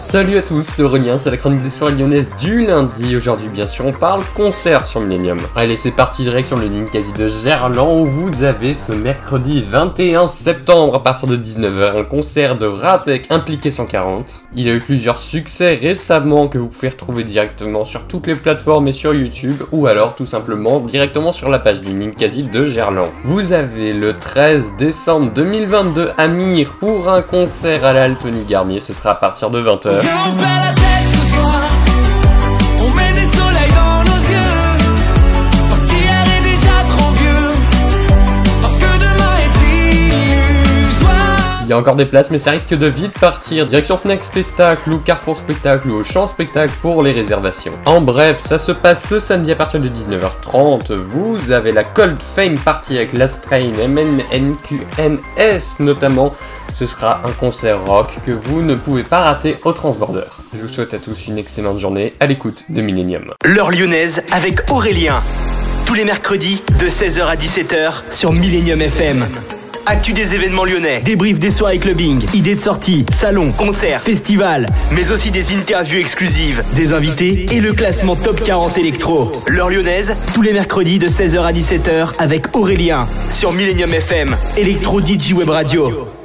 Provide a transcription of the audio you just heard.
Salut à tous, c'est Aurélien, c'est la chronique des soirées lyonnaises du lundi. Aujourd'hui, bien sûr, on parle concert sur Millennium. Allez, c'est parti direct sur le quasi de Gerland où vous avez ce mercredi 21 septembre à partir de 19h un concert de rap avec Impliqué 140. Il a eu plusieurs succès récemment que vous pouvez retrouver directement sur toutes les plateformes et sur YouTube ou alors tout simplement directement sur la page du quasi de Gerland. Vous avez le 13 décembre 2022 à Mire pour un concert à la Altony Garnier, ce sera à partir de 20h. so. Y a encore des places, mais ça risque de vite partir. Direction Fnac Spectacle ou Carrefour Spectacle ou au Champ Spectacle pour les réservations. En bref, ça se passe ce samedi à partir de 19h30. Vous avez la Cold Fame Party avec Last Train, MNNQNS notamment. Ce sera un concert rock que vous ne pouvez pas rater au Transborder. Je vous souhaite à tous une excellente journée à l'écoute de Millennium. L'heure lyonnaise avec Aurélien. Tous les mercredis de 16h à 17h sur Millennium FM. Actu des événements lyonnais, débrief des soirées clubbing, idées de sortie, salons, concerts, festivals, mais aussi des interviews exclusives, des invités et le classement top 40 électro. L'heure lyonnaise, tous les mercredis de 16h à 17h avec Aurélien sur Millennium FM, Electro DJ Web Radio.